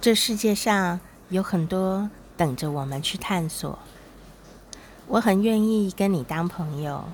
这世界上有很多等着我们去探索。我很愿意跟你当朋友。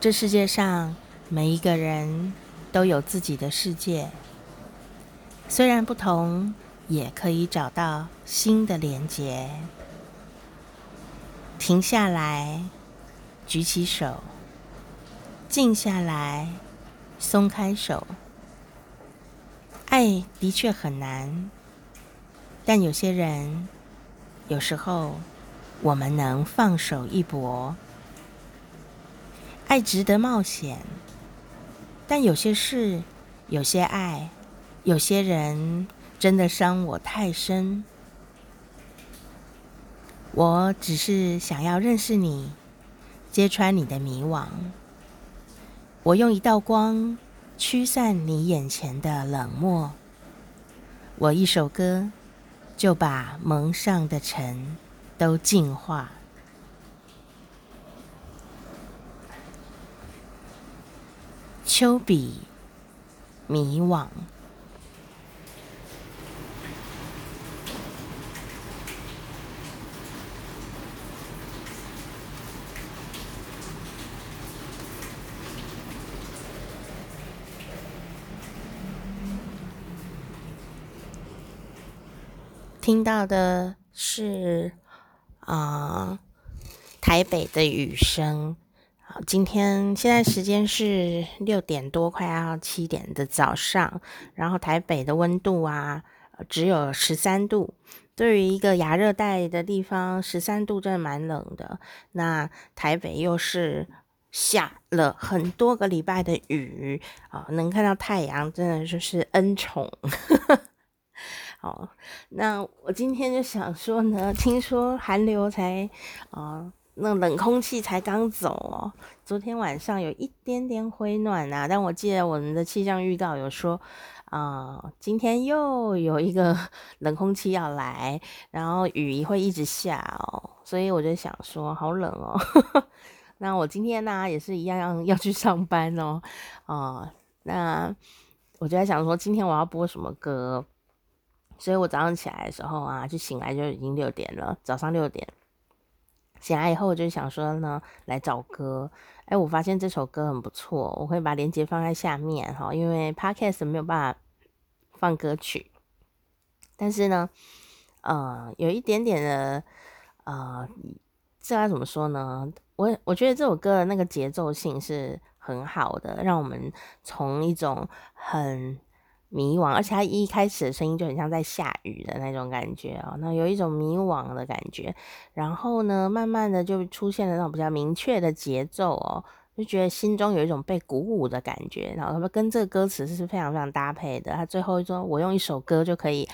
这世界上每一个人都有自己的世界，虽然不同，也可以找到新的连结。停下来，举起手，静下来，松开手。爱的确很难，但有些人，有时候，我们能放手一搏。爱值得冒险，但有些事，有些爱，有些人，真的伤我太深。我只是想要认识你，揭穿你的迷惘。我用一道光驱散你眼前的冷漠。我一首歌就把蒙上的尘都净化。丘比，迷惘。听到的是啊、台北的雨声。好，今天现在时间是六点多，快要七点的早上。然后台北的温度啊，只有十三度。对于一个亚热带的地方，十三度真的蛮冷的。那台北又是下了很多个礼拜的雨啊，能看到太阳，真的就是恩宠。好，那我今天就想说呢，听说寒流才啊。那冷空气才刚走哦，昨天晚上有一点点回暖啊，但我记得我们的气象预告有说，啊、今天又有一个 冷空气要来，然后雨会一直下哦，所以我就想说，好冷哦。那我今天呢、也是一样要去上班哦，啊、那我就在想说，今天我要播什么歌？所以我早上起来的时候啊，就醒来就已经六点了，早上六点。醒来以后，我就想说呢，来找歌。哎，我发现这首歌很不错，我会把链接放在下面哈，因为 Podcast 没有办法放歌曲。但是呢，呃，有一点点的，呃，这该怎么说呢？我我觉得这首歌的那个节奏性是很好的，让我们从一种很。迷惘，而且他一开始的声音就很像在下雨的那种感觉哦，那有一种迷惘的感觉。然后呢，慢慢的就出现了那种比较明确的节奏哦，就觉得心中有一种被鼓舞的感觉。然后他们跟这个歌词是非常非常搭配的。他最后说：“我用一首歌就可以。”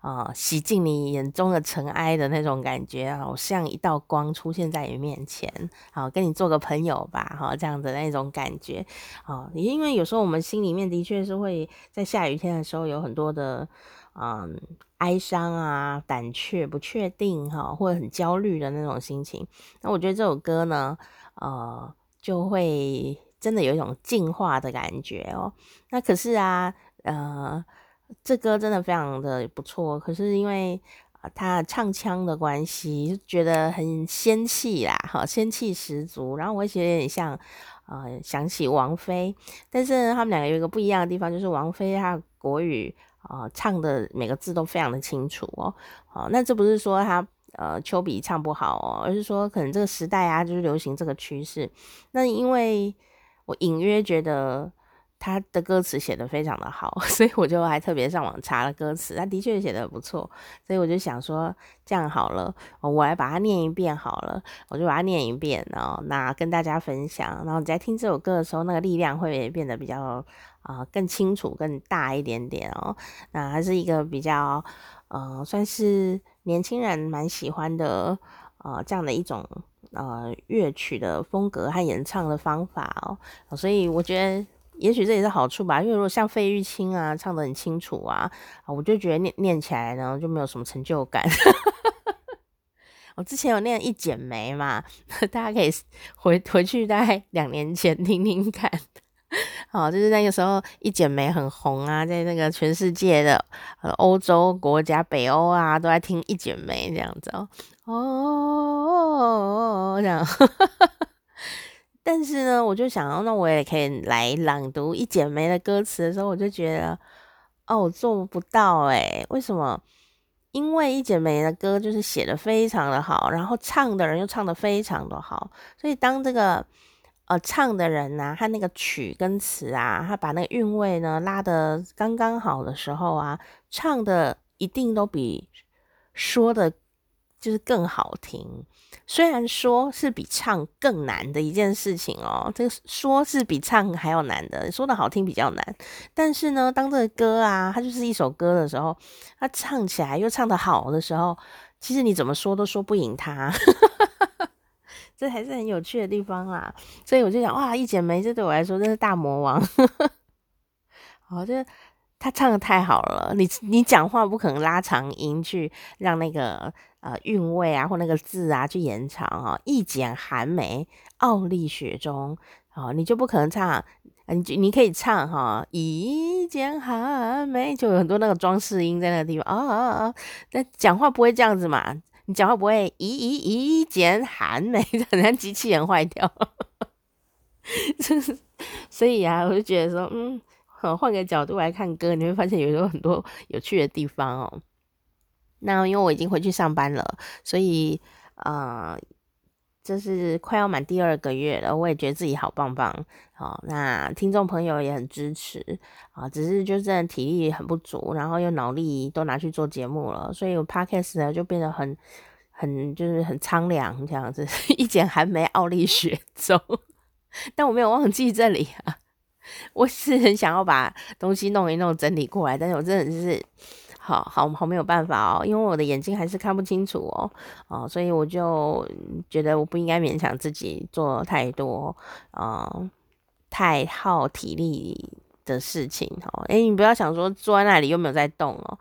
啊、洗净你眼中的尘埃的那种感觉，好像一道光出现在你面前，好，跟你做个朋友吧，好，这样的那种感觉，啊，因为有时候我们心里面的确是会在下雨天的时候有很多的，嗯，哀伤啊、胆怯、不确定哈，或者很焦虑的那种心情。那我觉得这首歌呢，呃，就会真的有一种净化的感觉哦。那可是啊，呃。这歌真的非常的不错，可是因为啊，他唱腔的关系，觉得很仙气啦，哈，仙气十足。然后我也觉得有点像，呃，想起王菲。但是他们两个有一个不一样的地方，就是王菲她国语啊、呃、唱的每个字都非常的清楚哦。好，那这不是说他呃丘比唱不好哦，而是说可能这个时代啊，就是流行这个趋势。那因为我隐约觉得。他的歌词写得非常的好，所以我就还特别上网查了歌词，他的确写得不错，所以我就想说这样好了，我来把它念一遍好了，我就把它念一遍，然后那跟大家分享，然后你在听这首歌的时候，那个力量会变得比较啊、更清楚、更大一点点哦。那还是一个比较呃算是年轻人蛮喜欢的呃这样的一种呃乐曲的风格和演唱的方法哦，所以我觉得。也许这也是好处吧，因为如果像费玉清啊唱得很清楚啊啊，我就觉得念念起来呢就没有什么成就感。我之前有念一剪梅嘛，大家可以回回去大概两年前听听看。哦，就是那个时候《一剪梅》很红啊，在那个全世界的呃欧洲国家、北欧啊，都在听《一剪梅》这样子哦，哦，这样。但是呢，我就想要，那我也可以来朗读《一剪梅》的歌词的时候，我就觉得，哦，我做不到诶，为什么？因为一剪梅的歌就是写的非常的好，然后唱的人又唱的非常的好，所以当这个呃唱的人呐、啊，他那个曲跟词啊，他把那个韵味呢拉得刚刚好的时候啊，唱的一定都比说的。就是更好听，虽然说是比唱更难的一件事情哦，这个说是比唱还要难的，说的好听比较难。但是呢，当这个歌啊，它就是一首歌的时候，它唱起来又唱得好的时候，其实你怎么说都说不赢它，这还是很有趣的地方啦。所以我就想，哇，一剪梅，这对我来说真是大魔王。好，这他唱得太好了，你你讲话不可能拉长音去让那个。呃，韵味啊，或那个字啊，去延长哈，一剪寒梅，傲立雪中，哦，你就不可能唱，你就你可以唱哈，一剪寒梅，就有很多那个装饰音在那个地方啊啊啊，但讲话不会这样子嘛，你讲话不会一一一剪寒梅，好像机器人坏掉，所以啊，我就觉得说，嗯，换个角度来看歌，你会发现有时候很多有趣的地方哦。那因为我已经回去上班了，所以呃，这是快要满第二个月了，我也觉得自己好棒棒。好、哦，那听众朋友也很支持啊，只是就真的体力很不足，然后又脑力都拿去做节目了，所以我 Podcast 呢就变得很很就是很苍凉这样子，一剪寒梅傲立雪中。但我没有忘记这里啊，我是很想要把东西弄一弄整理过来，但是我真的是。好好好，没有办法哦，因为我的眼睛还是看不清楚哦，哦，所以我就觉得我不应该勉强自己做太多，呃，太耗体力的事情哦。诶，你不要想说坐在那里又没有在动哦，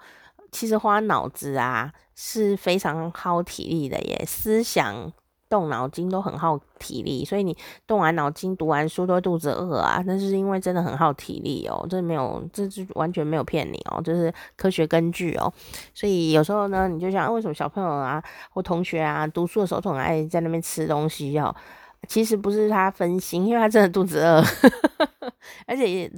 其实花脑子啊是非常耗体力的耶，思想。动脑筋都很耗体力，所以你动完脑筋、读完书都会肚子饿啊。那是因为真的很耗体力哦，这没有，这是完全没有骗你哦，这是科学根据哦。所以有时候呢，你就想，为什么小朋友啊或同学啊读书的时候总爱在那边吃东西哦？其实不是他分心，因为他真的肚子饿，而且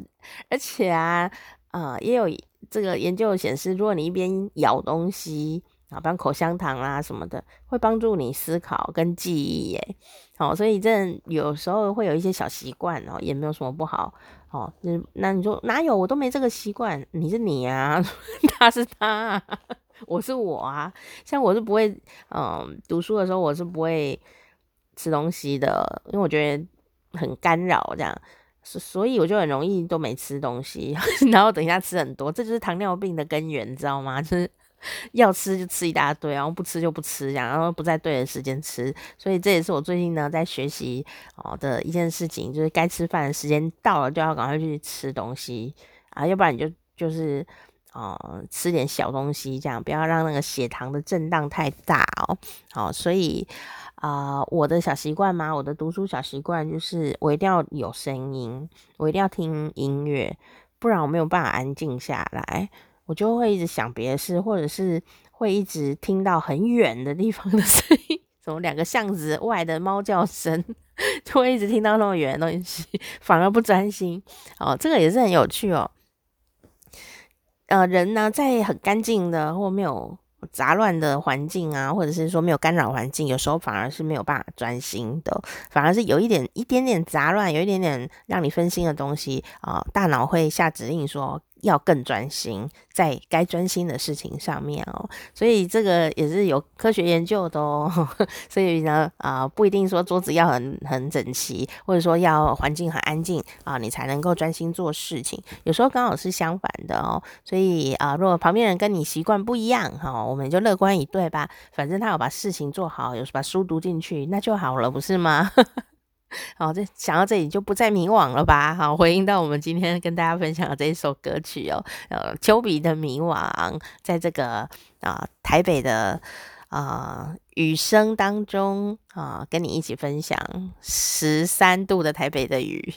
而且啊，啊、呃，也有这个研究显示，如果你一边咬东西。啊，比方口香糖啊什么的，会帮助你思考跟记忆耶。好，所以这有时候会有一些小习惯哦，也没有什么不好。哦，那那你说哪有？我都没这个习惯。你是你啊，他是他，我是我啊。像我是不会，嗯，读书的时候我是不会吃东西的，因为我觉得很干扰这样，所以我就很容易都没吃东西，然后等一下吃很多，这就是糖尿病的根源，你知道吗？就是。要吃就吃一大堆，然后不吃就不吃，这样，然后不在对的时间吃，所以这也是我最近呢在学习哦的一件事情，就是该吃饭的时间到了就要赶快去吃东西啊，要不然你就就是哦吃点小东西，这样不要让那个血糖的震荡太大哦。好、哦，所以啊、我的小习惯嘛，我的读书小习惯就是我一定要有声音，我一定要听音乐，不然我没有办法安静下来。我就会一直想别的事，或者是会一直听到很远的地方的声音，什么两个巷子外的猫叫声，就会一直听到那么远的东西，反而不专心。哦，这个也是很有趣哦。呃，人呢，在很干净的或没有杂乱的环境啊，或者是说没有干扰环境，有时候反而是没有办法专心的，反而是有一点一点点杂乱，有一点点让你分心的东西啊，大脑会下指令说。要更专心在该专心的事情上面哦，所以这个也是有科学研究的哦。所以呢，啊、不一定说桌子要很很整齐，或者说要环境很安静啊，你才能够专心做事情。有时候刚好是相反的哦。所以啊，如果旁边人跟你习惯不一样哈，我们就乐观以对吧。反正他有把事情做好，有把书读进去，那就好了，不是吗？好，这想到这里就不再迷惘了吧？好，回应到我们今天跟大家分享的这一首歌曲哦，呃，丘比的迷惘，在这个啊、台北的啊、雨声当中啊、跟你一起分享十三度的台北的雨。